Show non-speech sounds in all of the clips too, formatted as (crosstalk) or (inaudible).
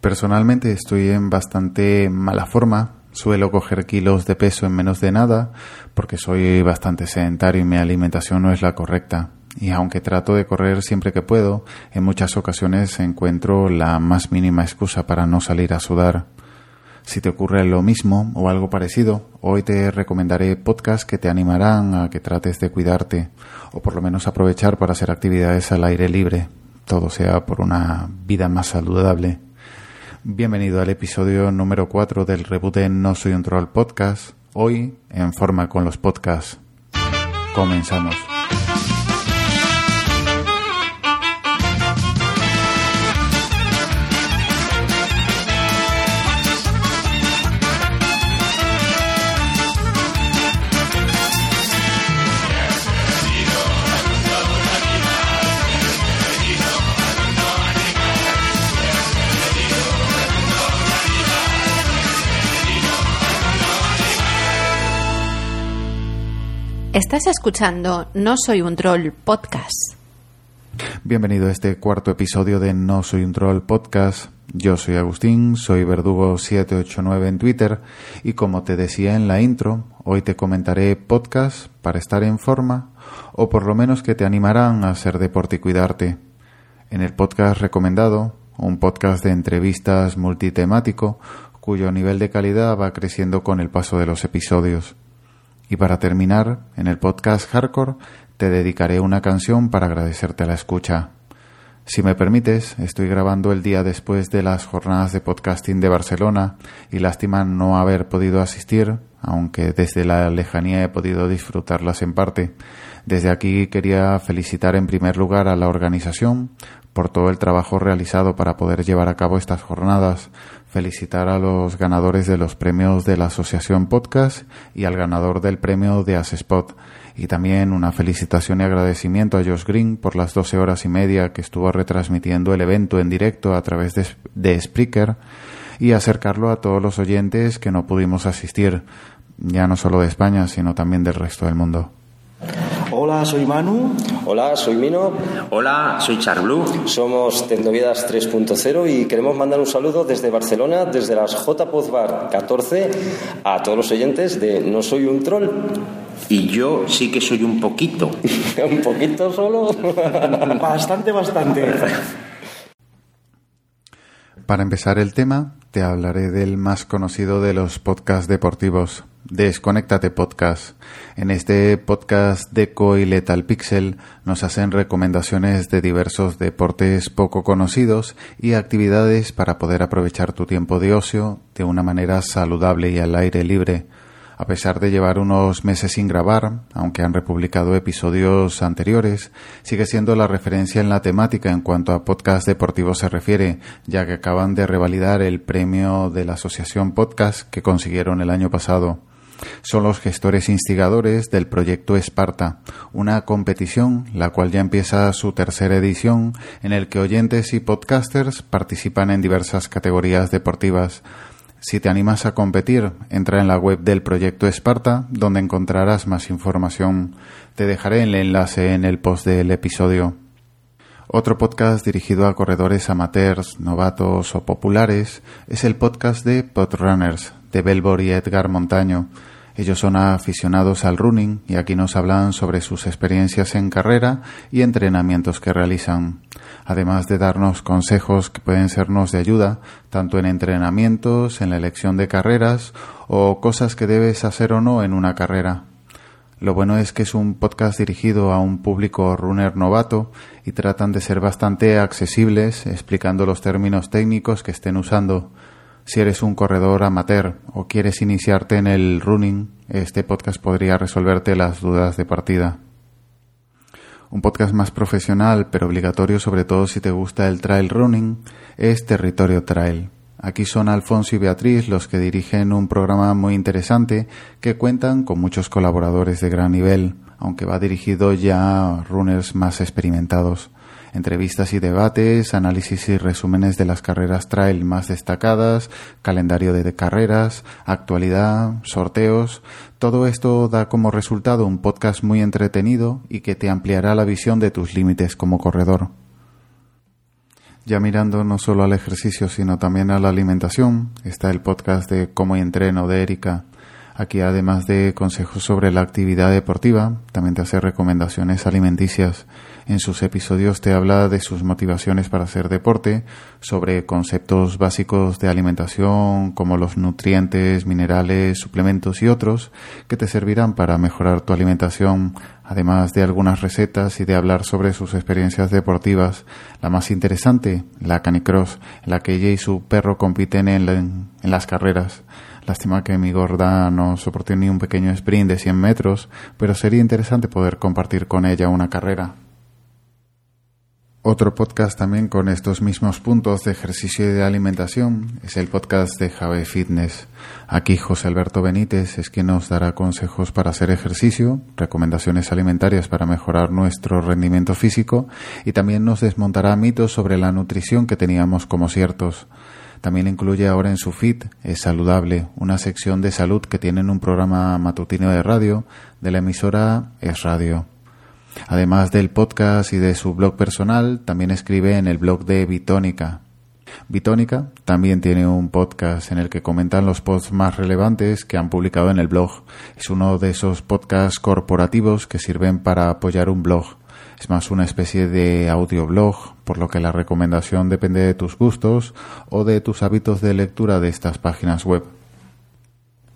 Personalmente estoy en bastante mala forma. Suelo coger kilos de peso en menos de nada porque soy bastante sedentario y mi alimentación no es la correcta. Y aunque trato de correr siempre que puedo, en muchas ocasiones encuentro la más mínima excusa para no salir a sudar. Si te ocurre lo mismo o algo parecido, hoy te recomendaré podcasts que te animarán a que trates de cuidarte o por lo menos aprovechar para hacer actividades al aire libre, todo sea por una vida más saludable. Bienvenido al episodio número 4 del reboot de No Soy un Troll podcast, hoy en forma con los podcasts. Comenzamos. Estás escuchando No Soy un Troll podcast. Bienvenido a este cuarto episodio de No Soy un Troll podcast. Yo soy Agustín, soy Verdugo789 en Twitter y como te decía en la intro, hoy te comentaré podcasts para estar en forma o por lo menos que te animarán a hacer deporte y cuidarte. En el podcast recomendado, un podcast de entrevistas multitemático cuyo nivel de calidad va creciendo con el paso de los episodios. Y para terminar, en el podcast Hardcore te dedicaré una canción para agradecerte la escucha. Si me permites, estoy grabando el día después de las jornadas de podcasting de Barcelona y lástima no haber podido asistir, aunque desde la lejanía he podido disfrutarlas en parte. Desde aquí quería felicitar en primer lugar a la organización por todo el trabajo realizado para poder llevar a cabo estas jornadas, felicitar a los ganadores de los premios de la Asociación Podcast y al ganador del premio de Asespot. Y también una felicitación y agradecimiento a Josh Green por las 12 horas y media que estuvo retransmitiendo el evento en directo a través de, de Spreaker y acercarlo a todos los oyentes que no pudimos asistir, ya no solo de España, sino también del resto del mundo. Hola, soy Manu. Hola, soy Mino. Hola, soy Charblue. Somos Tecnovidas 3.0 y queremos mandar un saludo desde Barcelona, desde las J Bar 14, a todos los oyentes de No Soy un Troll. Y yo sí que soy un poquito. (laughs) ¿Un poquito solo? (laughs) bastante, bastante. Para empezar el tema, te hablaré del más conocido de los podcasts deportivos, Desconéctate Podcast. En este podcast Deco y Lethal Pixel nos hacen recomendaciones de diversos deportes poco conocidos y actividades para poder aprovechar tu tiempo de ocio de una manera saludable y al aire libre. A pesar de llevar unos meses sin grabar, aunque han republicado episodios anteriores, sigue siendo la referencia en la temática en cuanto a podcast deportivo se refiere, ya que acaban de revalidar el premio de la Asociación Podcast que consiguieron el año pasado. Son los gestores instigadores del proyecto Esparta, una competición la cual ya empieza su tercera edición en el que oyentes y podcasters participan en diversas categorías deportivas. Si te animas a competir, entra en la web del proyecto Esparta, donde encontrarás más información. Te dejaré el enlace en el post del episodio. Otro podcast dirigido a corredores amateurs, novatos o populares es el podcast de Podrunners de Belbor y Edgar Montaño. Ellos son aficionados al running y aquí nos hablan sobre sus experiencias en carrera y entrenamientos que realizan, además de darnos consejos que pueden sernos de ayuda, tanto en entrenamientos, en la elección de carreras o cosas que debes hacer o no en una carrera. Lo bueno es que es un podcast dirigido a un público runner novato y tratan de ser bastante accesibles explicando los términos técnicos que estén usando. Si eres un corredor amateur o quieres iniciarte en el running, este podcast podría resolverte las dudas de partida. Un podcast más profesional, pero obligatorio sobre todo si te gusta el trail running, es Territorio Trail. Aquí son Alfonso y Beatriz los que dirigen un programa muy interesante que cuentan con muchos colaboradores de gran nivel, aunque va dirigido ya a runners más experimentados. Entrevistas y debates, análisis y resúmenes de las carreras trail más destacadas, calendario de carreras, actualidad, sorteos. Todo esto da como resultado un podcast muy entretenido y que te ampliará la visión de tus límites como corredor. Ya mirando no solo al ejercicio, sino también a la alimentación, está el podcast de Cómo Entreno de Erika. Aquí, además de consejos sobre la actividad deportiva, también te hace recomendaciones alimenticias. En sus episodios te habla de sus motivaciones para hacer deporte, sobre conceptos básicos de alimentación como los nutrientes, minerales, suplementos y otros que te servirán para mejorar tu alimentación, además de algunas recetas y de hablar sobre sus experiencias deportivas. La más interesante, la canicross, en la que ella y su perro compiten en, en las carreras. Lástima que mi gorda no soporte ni un pequeño sprint de 100 metros, pero sería interesante poder compartir con ella una carrera. Otro podcast también con estos mismos puntos de ejercicio y de alimentación es el podcast de Jave Fitness. Aquí José Alberto Benítez es quien nos dará consejos para hacer ejercicio, recomendaciones alimentarias para mejorar nuestro rendimiento físico y también nos desmontará mitos sobre la nutrición que teníamos como ciertos. También incluye ahora en su feed Es Saludable, una sección de salud que tiene en un programa matutino de radio de la emisora Es Radio. Además del podcast y de su blog personal, también escribe en el blog de Bitónica. Bitónica también tiene un podcast en el que comentan los posts más relevantes que han publicado en el blog. Es uno de esos podcasts corporativos que sirven para apoyar un blog. Es más una especie de audioblog, por lo que la recomendación depende de tus gustos o de tus hábitos de lectura de estas páginas web.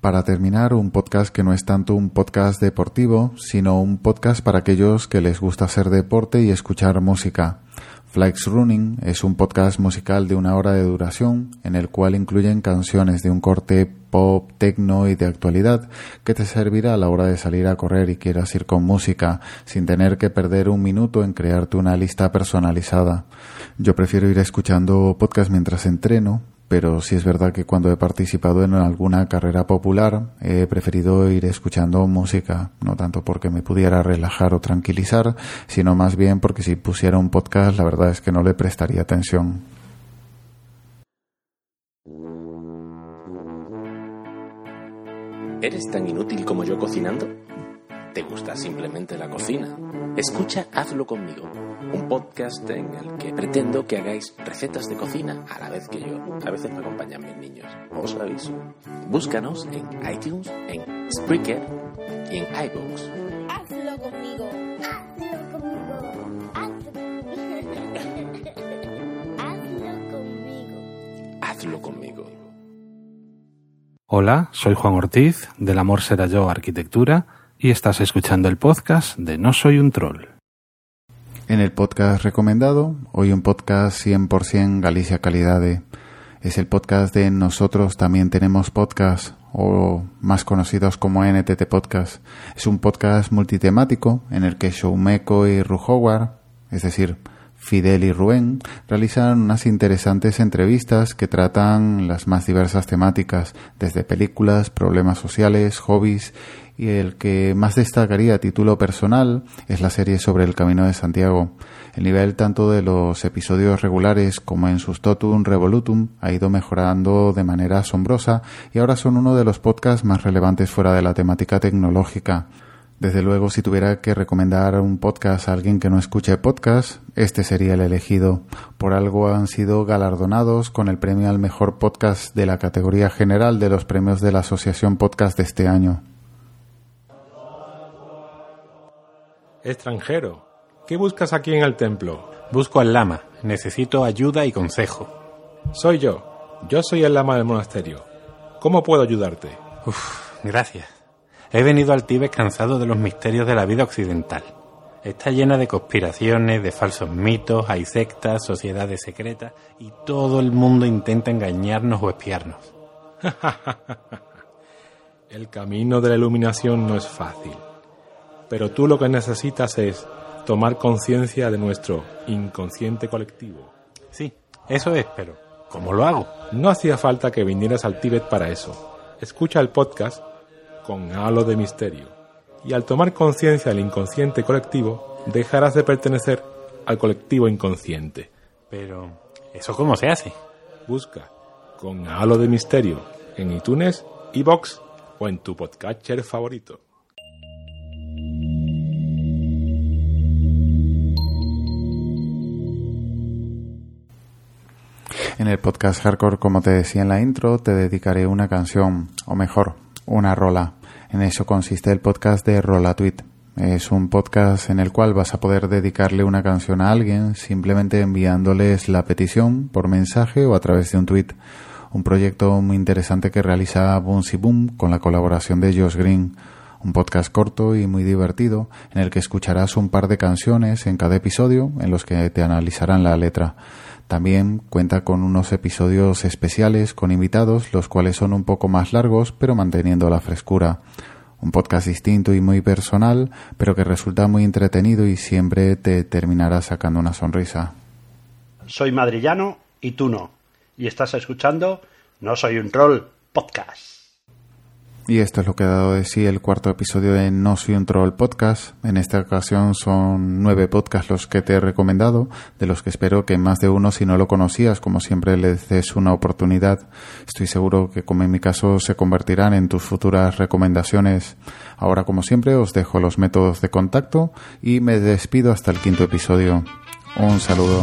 Para terminar, un podcast que no es tanto un podcast deportivo, sino un podcast para aquellos que les gusta hacer deporte y escuchar música. Flex Running es un podcast musical de una hora de duración en el cual incluyen canciones de un corte pop, techno y de actualidad que te servirá a la hora de salir a correr y quieras ir con música sin tener que perder un minuto en crearte una lista personalizada. Yo prefiero ir escuchando podcast mientras entreno pero sí es verdad que cuando he participado en alguna carrera popular he preferido ir escuchando música, no tanto porque me pudiera relajar o tranquilizar, sino más bien porque si pusiera un podcast la verdad es que no le prestaría atención. ¿Eres tan inútil como yo cocinando? ¿Te gusta simplemente la cocina? Escucha Hazlo conmigo un podcast en el que pretendo que hagáis recetas de cocina a la vez que yo. A veces me acompañan mis niños, os aviso. Búscanos en iTunes, en Spreaker y en iVoox. Hazlo conmigo. Hazlo conmigo. Hazlo conmigo. Hazlo conmigo. Hola, soy Juan Ortiz, del Amor Será Yo Arquitectura, y estás escuchando el podcast de No Soy un Troll. En el podcast recomendado, hoy un podcast 100% Galicia Calidad. Es el podcast de Nosotros también tenemos podcast, o más conocidos como NTT Podcast. Es un podcast multitemático en el que Showmeco y Rujowar, es decir, Fidel y Rubén, realizan unas interesantes entrevistas que tratan las más diversas temáticas, desde películas, problemas sociales, hobbies y el que más destacaría a título personal es la serie sobre el Camino de Santiago. El nivel tanto de los episodios regulares como en sus totum revolutum ha ido mejorando de manera asombrosa y ahora son uno de los podcasts más relevantes fuera de la temática tecnológica. Desde luego, si tuviera que recomendar un podcast a alguien que no escuche podcast, este sería el elegido. Por algo han sido galardonados con el premio al mejor podcast de la categoría general de los premios de la Asociación Podcast de este año. Extranjero, ¿qué buscas aquí en el templo? Busco al lama, necesito ayuda y consejo. Soy yo, yo soy el lama del monasterio. ¿Cómo puedo ayudarte? Uf, gracias. He venido al Tíbet cansado de los misterios de la vida occidental. Está llena de conspiraciones, de falsos mitos, hay sectas, sociedades secretas y todo el mundo intenta engañarnos o espiarnos. (laughs) el camino de la iluminación no es fácil pero tú lo que necesitas es tomar conciencia de nuestro inconsciente colectivo. Sí, eso es, pero ¿cómo lo hago? No hacía falta que vinieras al Tíbet para eso. Escucha el podcast con halo de misterio. Y al tomar conciencia del inconsciente colectivo, dejarás de pertenecer al colectivo inconsciente. Pero, ¿eso cómo se hace? Busca con halo de misterio en iTunes, iBox o en tu podcatcher favorito. En el podcast Hardcore, como te decía en la intro, te dedicaré una canción, o mejor, una rola. En eso consiste el podcast de Rola Tweet. Es un podcast en el cual vas a poder dedicarle una canción a alguien simplemente enviándoles la petición por mensaje o a través de un tweet. Un proyecto muy interesante que realiza Boonsy Boom con la colaboración de Josh Green. Un podcast corto y muy divertido en el que escucharás un par de canciones en cada episodio en los que te analizarán la letra. También cuenta con unos episodios especiales con invitados, los cuales son un poco más largos, pero manteniendo la frescura. Un podcast distinto y muy personal, pero que resulta muy entretenido y siempre te terminará sacando una sonrisa. Soy madrillano y tú no. Y estás escuchando No Soy un Troll Podcast. Y esto es lo que ha dado de sí el cuarto episodio de No Soy un Troll Podcast. En esta ocasión son nueve podcasts los que te he recomendado, de los que espero que más de uno, si no lo conocías, como siempre, le des una oportunidad. Estoy seguro que, como en mi caso, se convertirán en tus futuras recomendaciones. Ahora, como siempre, os dejo los métodos de contacto y me despido hasta el quinto episodio. Un saludo.